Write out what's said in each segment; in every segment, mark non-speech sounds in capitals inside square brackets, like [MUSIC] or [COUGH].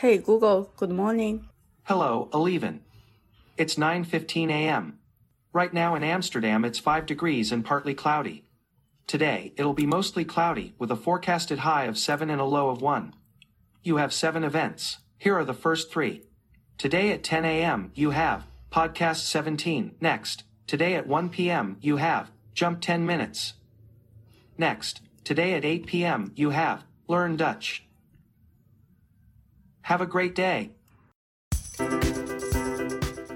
Hey Google, good morning. Hello, Eleven. It's 9:15 a.m. Right now in Amsterdam it's 5 degrees and partly cloudy. Today, it'll be mostly cloudy with a forecasted high of 7 and a low of 1. You have 7 events. Here are the first 3. Today at 10 a.m., you have podcast 17. Next, today at 1 p.m., you have jump 10 minutes. Next, today at 8 p.m., you have learn Dutch. Have a great day.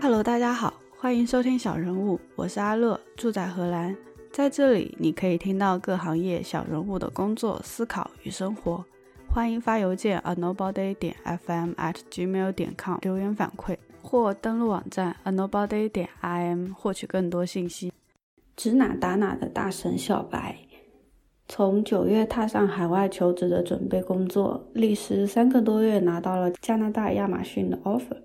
Hello，大家好，欢迎收听小人物，我是阿乐，住在荷兰。在这里，你可以听到各行业小人物的工作、思考与生活。欢迎发邮件 a nobody 点 fm at gmail 点 com 留言反馈，或登录网站 a nobody 点 im 获取更多信息。指哪打哪的大神小白，从九月踏上海外求职的准备工作，历时三个多月拿到了加拿大亚马逊的 offer。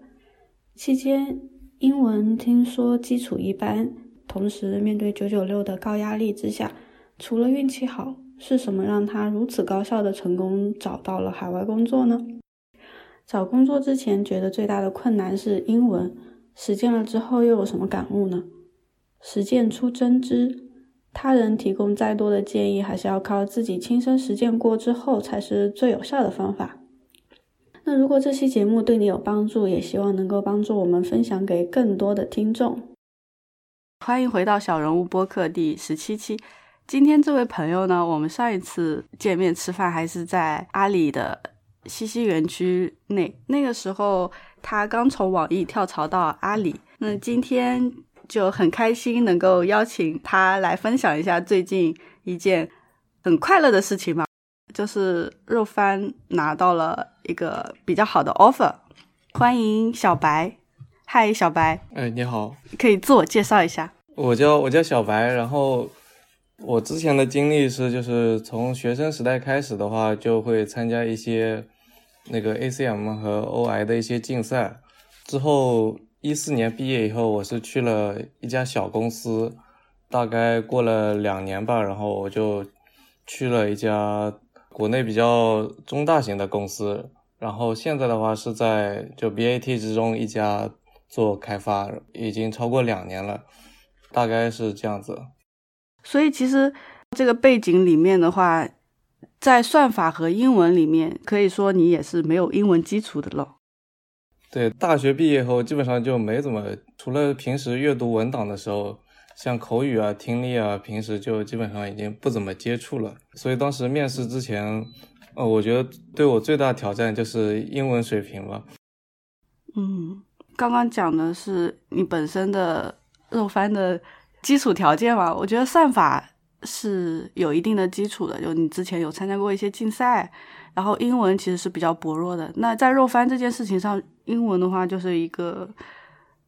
期间，英文听说基础一般，同时面对九九六的高压力之下，除了运气好。是什么让他如此高效的成功找到了海外工作呢？找工作之前觉得最大的困难是英文，实践了之后又有什么感悟呢？实践出真知，他人提供再多的建议，还是要靠自己亲身实践过之后才是最有效的方法。那如果这期节目对你有帮助，也希望能够帮助我们分享给更多的听众。欢迎回到小人物播客第十七期。今天这位朋友呢，我们上一次见面吃饭还是在阿里的西溪园区内，那个时候他刚从网易跳槽到阿里。那今天就很开心能够邀请他来分享一下最近一件很快乐的事情吧，就是肉番拿到了一个比较好的 offer。欢迎小白，嗨，小白，哎，你好，可以自我介绍一下？我叫我叫小白，然后。我之前的经历是，就是从学生时代开始的话，就会参加一些那个 ACM 和 OI 的一些竞赛。之后一四年毕业以后，我是去了一家小公司，大概过了两年吧，然后我就去了一家国内比较中大型的公司。然后现在的话是在就 BAT 之中一家做开发，已经超过两年了，大概是这样子。所以其实这个背景里面的话，在算法和英文里面，可以说你也是没有英文基础的了。对，大学毕业后基本上就没怎么，除了平时阅读文档的时候，像口语啊、听力啊，平时就基本上已经不怎么接触了。所以当时面试之前，呃，我觉得对我最大挑战就是英文水平吧。嗯，刚刚讲的是你本身的肉番的。基础条件嘛，我觉得算法是有一定的基础的。就你之前有参加过一些竞赛，然后英文其实是比较薄弱的。那在肉翻这件事情上，英文的话就是一个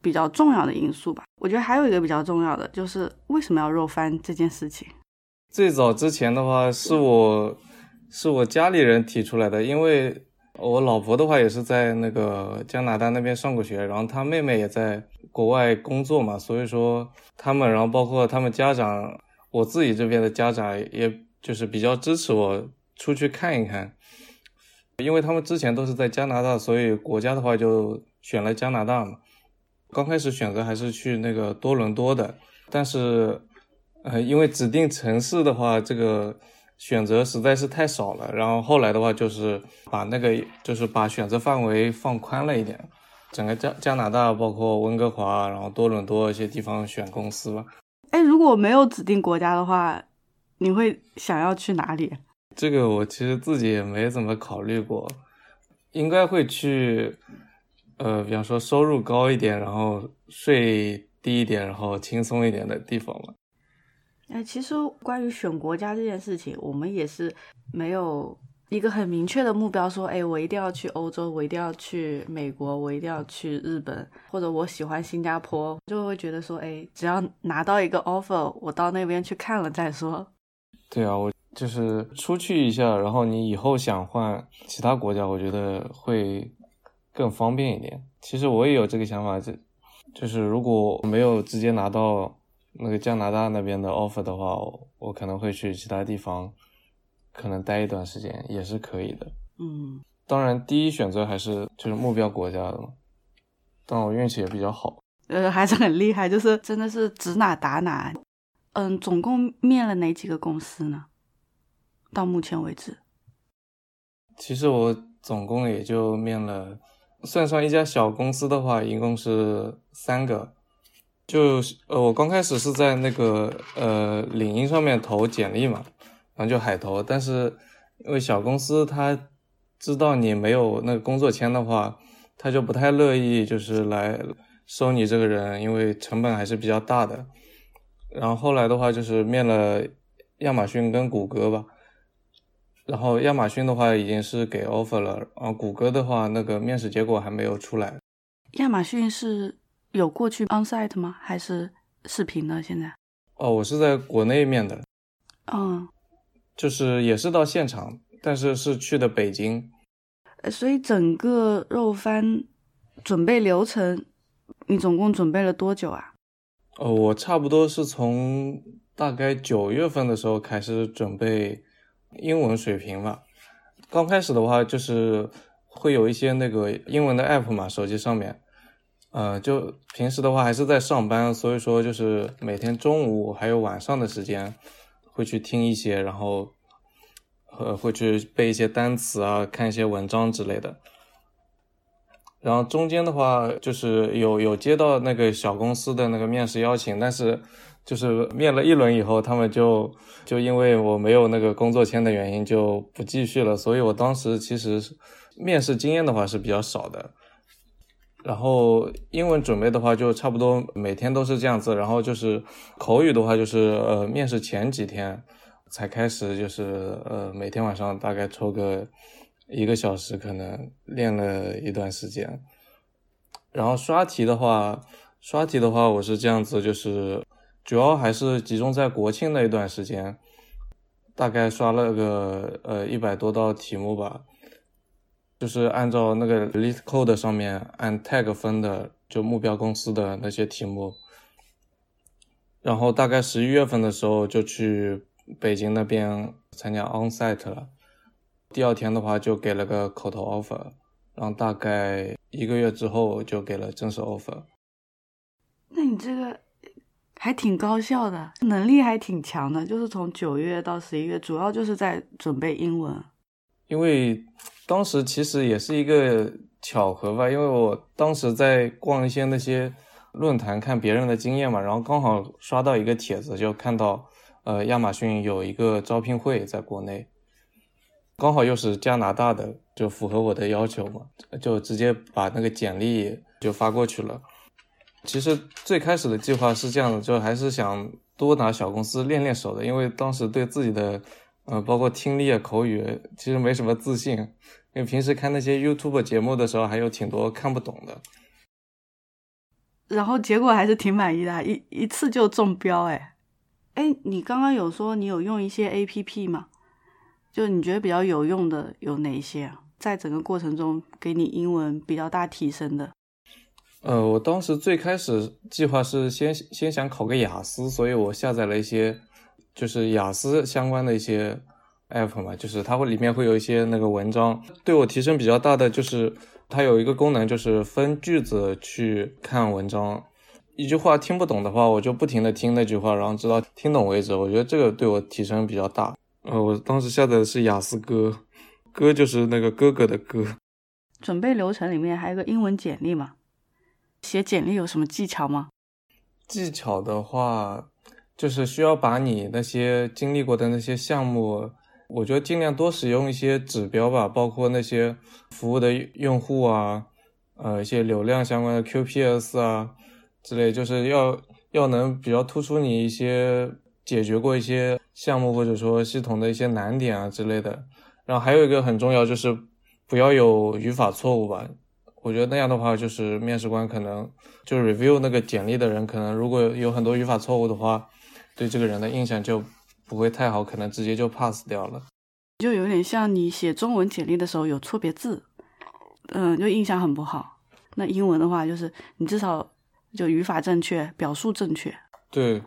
比较重要的因素吧。我觉得还有一个比较重要的就是为什么要肉翻这件事情。最早之前的话是我是我家里人提出来的，因为我老婆的话也是在那个加拿大那边上过学，然后她妹妹也在。国外工作嘛，所以说他们，然后包括他们家长，我自己这边的家长，也就是比较支持我出去看一看，因为他们之前都是在加拿大，所以国家的话就选了加拿大嘛。刚开始选择还是去那个多伦多的，但是，呃，因为指定城市的话，这个选择实在是太少了，然后后来的话就是把那个就是把选择范围放宽了一点。整个加加拿大，包括温哥华，然后多伦多一些地方选公司吧。哎，如果没有指定国家的话，你会想要去哪里？这个我其实自己也没怎么考虑过，应该会去，呃，比方说收入高一点，然后税低一点，然后轻松一点的地方吧。哎，其实关于选国家这件事情，我们也是没有。一个很明确的目标，说，哎，我一定要去欧洲，我一定要去美国，我一定要去日本，或者我喜欢新加坡，就会觉得说，哎，只要拿到一个 offer，我到那边去看了再说。对啊，我就是出去一下，然后你以后想换其他国家，我觉得会更方便一点。其实我也有这个想法，这就是如果没有直接拿到那个加拿大那边的 offer 的话，我可能会去其他地方。可能待一段时间也是可以的。嗯，当然第一选择还是就是目标国家的嘛。但我运气也比较好，呃，还是很厉害，就是真的是指哪打哪。嗯，总共面了哪几个公司呢？到目前为止，其实我总共也就面了，算上一家小公司的话，一共是三个。就呃，我刚开始是在那个呃领英上面投简历嘛，然后就海投，但是因为小公司他知道你没有那个工作签的话，他就不太乐意就是来收你这个人，因为成本还是比较大的。然后后来的话就是面了亚马逊跟谷歌吧，然后亚马逊的话已经是给 offer 了，然后谷歌的话那个面试结果还没有出来。亚马逊是。有过去 onsite 吗？还是视频呢？现在？哦，我是在国内面的。嗯，就是也是到现场，但是是去的北京。所以整个肉番准备流程，你总共准备了多久啊？哦，我差不多是从大概九月份的时候开始准备英文水平吧。刚开始的话，就是会有一些那个英文的 app 嘛，手机上面。呃，就平时的话还是在上班，所以说就是每天中午还有晚上的时间会去听一些，然后呃会去背一些单词啊，看一些文章之类的。然后中间的话就是有有接到那个小公司的那个面试邀请，但是就是面了一轮以后，他们就就因为我没有那个工作签的原因就不继续了，所以我当时其实面试经验的话是比较少的。然后英文准备的话，就差不多每天都是这样子。然后就是口语的话，就是呃，面试前几天才开始，就是呃，每天晚上大概抽个一个小时，可能练了一段时间。然后刷题的话，刷题的话，我是这样子，就是主要还是集中在国庆那一段时间，大概刷了个呃一百多道题目吧。就是按照那个 list code 上面按 tag 分的，就目标公司的那些题目。然后大概十一月份的时候就去北京那边参加 onsite 了。第二天的话就给了个口头 offer，然后大概一个月之后就给了正式 offer。那你这个还挺高效的，能力还挺强的。就是从九月到十一月，主要就是在准备英文。因为当时其实也是一个巧合吧，因为我当时在逛一些那些论坛，看别人的经验嘛，然后刚好刷到一个帖子，就看到呃亚马逊有一个招聘会在国内，刚好又是加拿大的，就符合我的要求嘛，就直接把那个简历就发过去了。其实最开始的计划是这样的，就还是想多拿小公司练练手的，因为当时对自己的。呃，包括听力啊、口语，其实没什么自信，因为平时看那些 YouTube 节目的时候，还有挺多看不懂的。然后结果还是挺满意的，一一次就中标，哎，哎，你刚刚有说你有用一些 APP 吗？就你觉得比较有用的有哪一些？在整个过程中给你英文比较大提升的？呃，我当时最开始计划是先先想考个雅思，所以我下载了一些。就是雅思相关的一些 app 嘛，就是它会里面会有一些那个文章，对我提升比较大的就是它有一个功能，就是分句子去看文章。一句话听不懂的话，我就不停的听那句话，然后直到听懂为止。我觉得这个对我提升比较大。呃，我当时下载的是雅思哥，哥就是那个哥哥的哥。准备流程里面还有个英文简历嘛？写简历有什么技巧吗？技巧的话。就是需要把你那些经历过的那些项目，我觉得尽量多使用一些指标吧，包括那些服务的用户啊，呃，一些流量相关的 QPS 啊之类，就是要要能比较突出你一些解决过一些项目或者说系统的一些难点啊之类的。然后还有一个很重要就是不要有语法错误吧，我觉得那样的话就是面试官可能就 review 那个简历的人可能如果有很多语法错误的话。对这个人的印象就不会太好，可能直接就 pass 掉了。就有点像你写中文简历的时候有错别字，嗯，就印象很不好。那英文的话，就是你至少就语法正确，表述正确。对。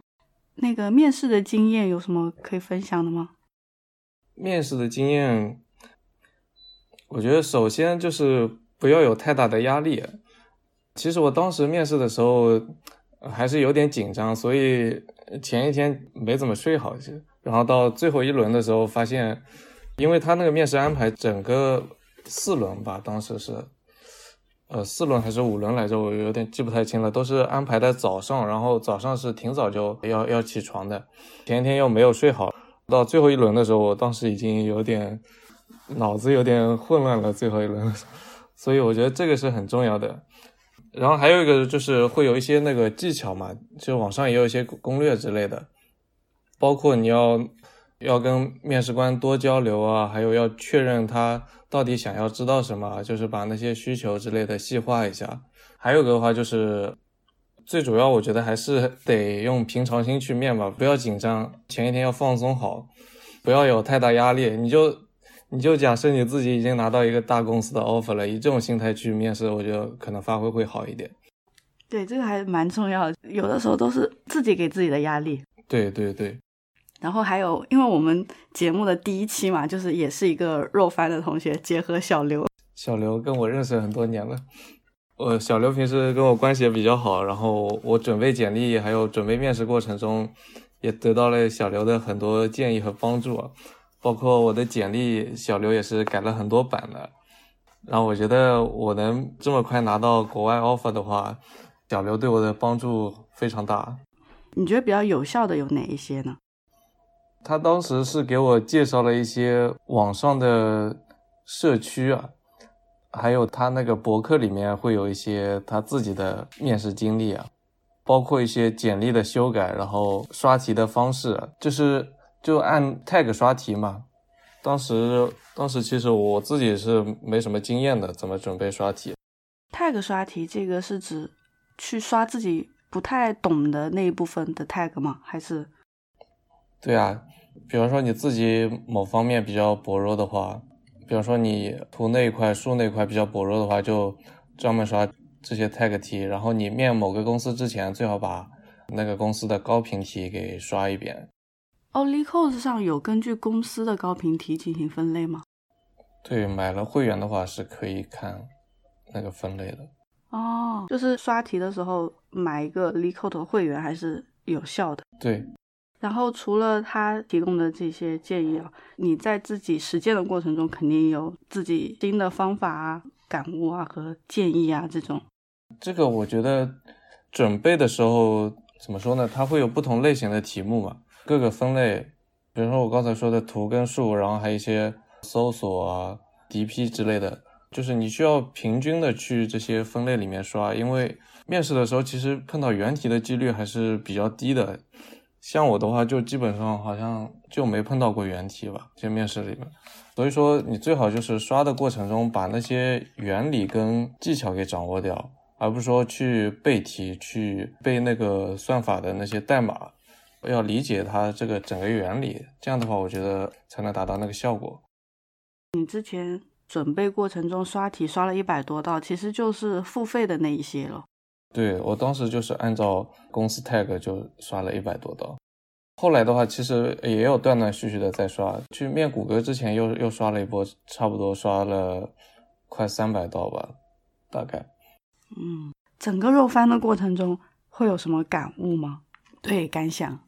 那个面试的经验有什么可以分享的吗？面试的经验，我觉得首先就是不要有太大的压力。其实我当时面试的时候还是有点紧张，所以前一天没怎么睡好。然后到最后一轮的时候，发现，因为他那个面试安排整个四轮吧，当时是，呃，四轮还是五轮来着，我有点记不太清了，都是安排在早上，然后早上是挺早就要要起床的，前一天又没有睡好，到最后一轮的时候，我当时已经有点。脑子有点混乱了，最后一轮，所以我觉得这个是很重要的。然后还有一个就是会有一些那个技巧嘛，就网上也有一些攻略之类的，包括你要要跟面试官多交流啊，还有要确认他到底想要知道什么，就是把那些需求之类的细化一下。还有个的话就是最主要，我觉得还是得用平常心去面吧，不要紧张，前一天要放松好，不要有太大压力，你就。你就假设你自己已经拿到一个大公司的 offer 了，以这种心态去面试，我觉得可能发挥会好一点。对，这个还蛮重要的。有的时候都是自己给自己的压力。对对对。然后还有，因为我们节目的第一期嘛，就是也是一个肉番的同学，结合小刘。小刘跟我认识很多年了，呃，小刘平时跟我关系也比较好，然后我准备简历还有准备面试过程中，也得到了小刘的很多建议和帮助。包括我的简历，小刘也是改了很多版的。然后我觉得我能这么快拿到国外 offer 的话，小刘对我的帮助非常大。你觉得比较有效的有哪一些呢？他当时是给我介绍了一些网上的社区啊，还有他那个博客里面会有一些他自己的面试经历啊，包括一些简历的修改，然后刷题的方式，就是。就按 tag 刷题嘛，当时当时其实我自己是没什么经验的，怎么准备刷题？tag 刷题这个是指去刷自己不太懂的那一部分的 tag 吗？还是？对啊，比方说你自己某方面比较薄弱的话，比方说你图那一块、数那一块比较薄弱的话，就专门刷这些 tag 题。然后你面某个公司之前，最好把那个公司的高频题给刷一遍。O l y c o s 上有根据公司的高频题进行分类吗？对，买了会员的话是可以看那个分类的。哦，就是刷题的时候买一个 l e c o 的会员还是有效的。对。然后除了他提供的这些建议啊，你在自己实践的过程中肯定有自己新的方法啊、感悟啊和建议啊这种。这个我觉得准备的时候怎么说呢？它会有不同类型的题目嘛。各个分类，比如说我刚才说的图跟数，然后还有一些搜索啊、DP 之类的，就是你需要平均的去这些分类里面刷，因为面试的时候其实碰到原题的几率还是比较低的。像我的话，就基本上好像就没碰到过原题吧，这面试里面。所以说，你最好就是刷的过程中把那些原理跟技巧给掌握掉，而不是说去背题、去背那个算法的那些代码。要理解它这个整个原理，这样的话，我觉得才能达到那个效果。你之前准备过程中刷题刷了一百多道，其实就是付费的那一些了。对我当时就是按照公司 tag 就刷了一百多道，后来的话其实也有断断续续的在刷。去面谷歌之前又又刷了一波，差不多刷了快三百道吧，大概。嗯，整个肉翻的过程中会有什么感悟吗？对，感想。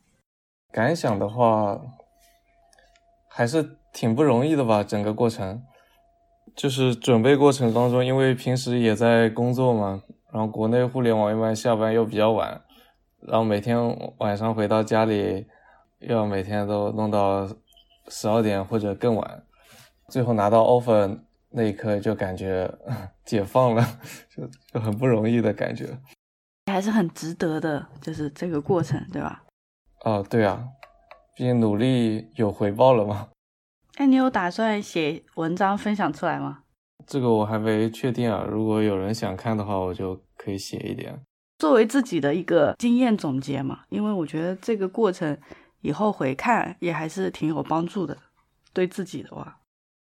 感想的话，还是挺不容易的吧。整个过程，就是准备过程当中，因为平时也在工作嘛，然后国内互联网一般下班又比较晚，然后每天晚上回到家里，要每天都弄到十二点或者更晚，最后拿到 offer 那一刻就感觉 [LAUGHS] 解放了，[LAUGHS] 就就很不容易的感觉，还是很值得的，就是这个过程，对吧？哦，对啊，毕竟努力有回报了嘛。[LAUGHS] 哎，你有打算写文章分享出来吗？这个我还没确定啊。如果有人想看的话，我就可以写一点，作为自己的一个经验总结嘛。因为我觉得这个过程以后回看也还是挺有帮助的，对自己的话，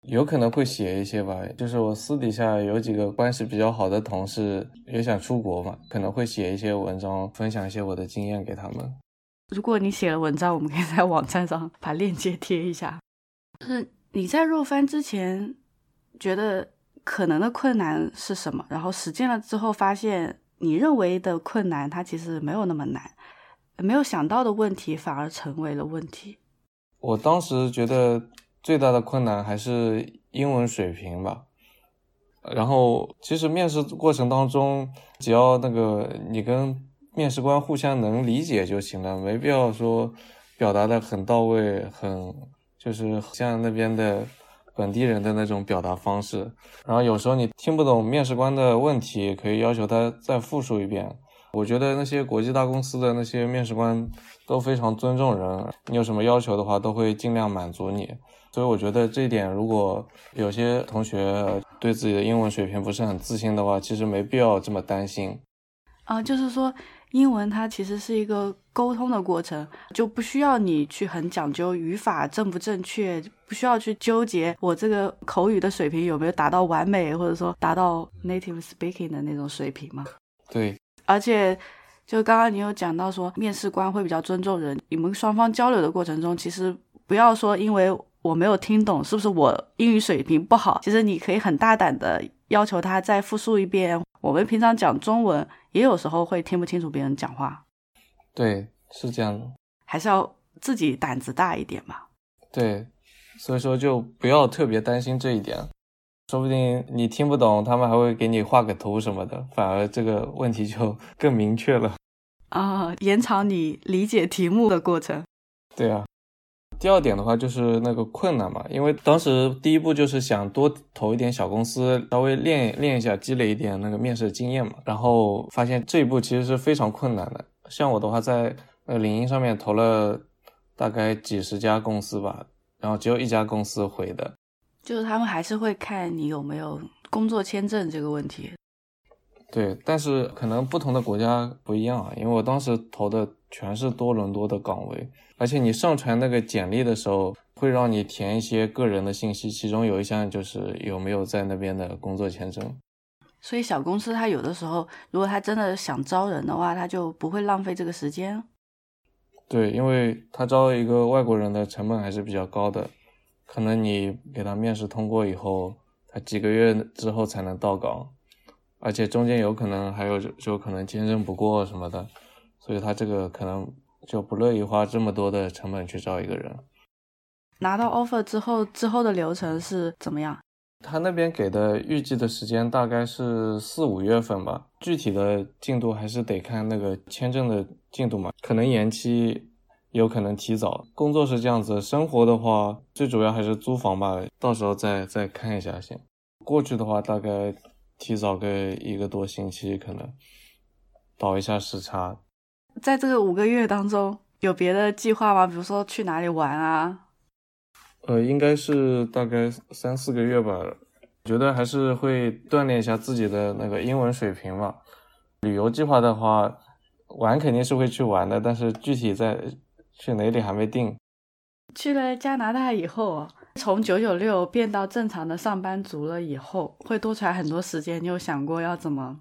有可能会写一些吧。就是我私底下有几个关系比较好的同事也想出国嘛，可能会写一些文章，分享一些我的经验给他们。如果你写了文章，我们可以在网站上把链接贴一下。就是你在若帆之前觉得可能的困难是什么，然后实践了之后发现你认为的困难它其实没有那么难，没有想到的问题反而成为了问题。我当时觉得最大的困难还是英文水平吧。然后其实面试过程当中，只要那个你跟面试官互相能理解就行了，没必要说表达的很到位，很就是像那边的本地人的那种表达方式。然后有时候你听不懂面试官的问题，可以要求他再复述一遍。我觉得那些国际大公司的那些面试官都非常尊重人，你有什么要求的话，都会尽量满足你。所以我觉得这一点，如果有些同学对自己的英文水平不是很自信的话，其实没必要这么担心。啊，就是说，英文它其实是一个沟通的过程，就不需要你去很讲究语法正不正确，不需要去纠结我这个口语的水平有没有达到完美，或者说达到 native speaking 的那种水平嘛。对。而且，就刚刚你有讲到说，面试官会比较尊重人。你们双方交流的过程中，其实不要说因为我没有听懂，是不是我英语水平不好？其实你可以很大胆的要求他再复述一遍。我们平常讲中文，也有时候会听不清楚别人讲话。对，是这样的。还是要自己胆子大一点嘛。对，所以说就不要特别担心这一点。说不定你听不懂，他们还会给你画个图什么的，反而这个问题就更明确了啊，延长你理解题目的过程。对啊，第二点的话就是那个困难嘛，因为当时第一步就是想多投一点小公司，稍微练练一下，积累一点那个面试经验嘛。然后发现这一步其实是非常困难的。像我的话，在那个领英上面投了大概几十家公司吧，然后只有一家公司回的。就是他们还是会看你有没有工作签证这个问题。对，但是可能不同的国家不一样啊，因为我当时投的全是多伦多的岗位，而且你上传那个简历的时候，会让你填一些个人的信息，其中有一项就是有没有在那边的工作签证。所以小公司他有的时候，如果他真的想招人的话，他就不会浪费这个时间。对，因为他招一个外国人的成本还是比较高的。可能你给他面试通过以后，他几个月之后才能到岗，而且中间有可能还有就就可能签证不过什么的，所以他这个可能就不乐意花这么多的成本去招一个人。拿到 offer 之后，之后的流程是怎么样？他那边给的预计的时间大概是四五月份吧，具体的进度还是得看那个签证的进度嘛，可能延期。有可能提早工作是这样子，生活的话最主要还是租房吧，到时候再再看一下先。过去的话大概提早个一个多星期，可能倒一下时差。在这个五个月当中，有别的计划吗？比如说去哪里玩啊？呃，应该是大概三四个月吧。觉得还是会锻炼一下自己的那个英文水平嘛。旅游计划的话，玩肯定是会去玩的，但是具体在。去哪里还没定？去了加拿大以后，从九九六变到正常的上班族了以后，会多出来很多时间。你有想过要怎么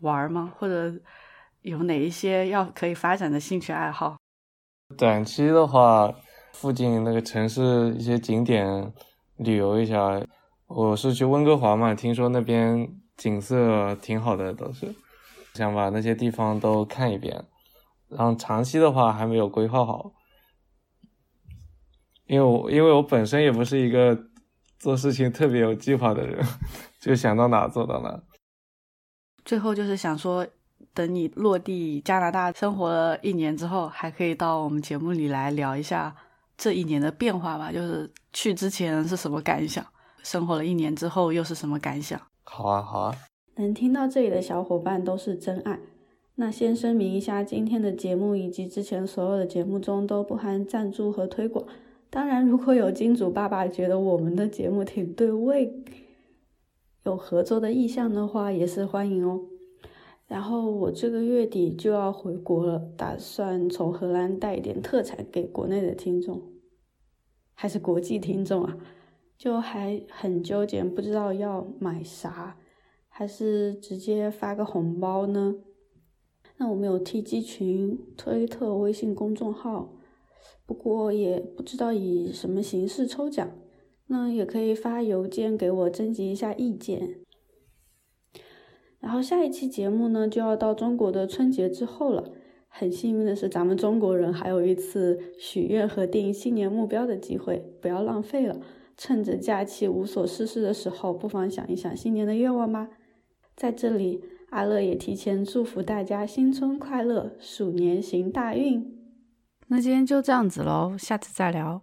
玩吗？或者有哪一些要可以发展的兴趣爱好？短期的话，附近那个城市一些景点旅游一下。我是去温哥华嘛，听说那边景色挺好的，都是想把那些地方都看一遍。然后长期的话还没有规划好，因为我因为我本身也不是一个做事情特别有计划的人，[LAUGHS] 就想到哪做到哪。最后就是想说，等你落地加拿大生活了一年之后，还可以到我们节目里来聊一下这一年的变化吧。就是去之前是什么感想，生活了一年之后又是什么感想？好啊，好啊。能听到这里的小伙伴都是真爱。那先声明一下，今天的节目以及之前所有的节目中都不含赞助和推广。当然，如果有金主爸爸觉得我们的节目挺对味，有合作的意向的话，也是欢迎哦。然后我这个月底就要回国了，打算从荷兰带一点特产给国内的听众，还是国际听众啊？就还很纠结，不知道要买啥，还是直接发个红包呢？那我们有 T G 群、推特、微信公众号，不过也不知道以什么形式抽奖，那也可以发邮件给我征集一下意见。然后下一期节目呢，就要到中国的春节之后了。很幸运的是，咱们中国人还有一次许愿和定新年目标的机会，不要浪费了。趁着假期无所事事的时候，不妨想一想新年的愿望吧。在这里，阿乐也提前祝福大家新春快乐，鼠年行大运。那今天就这样子喽，下次再聊。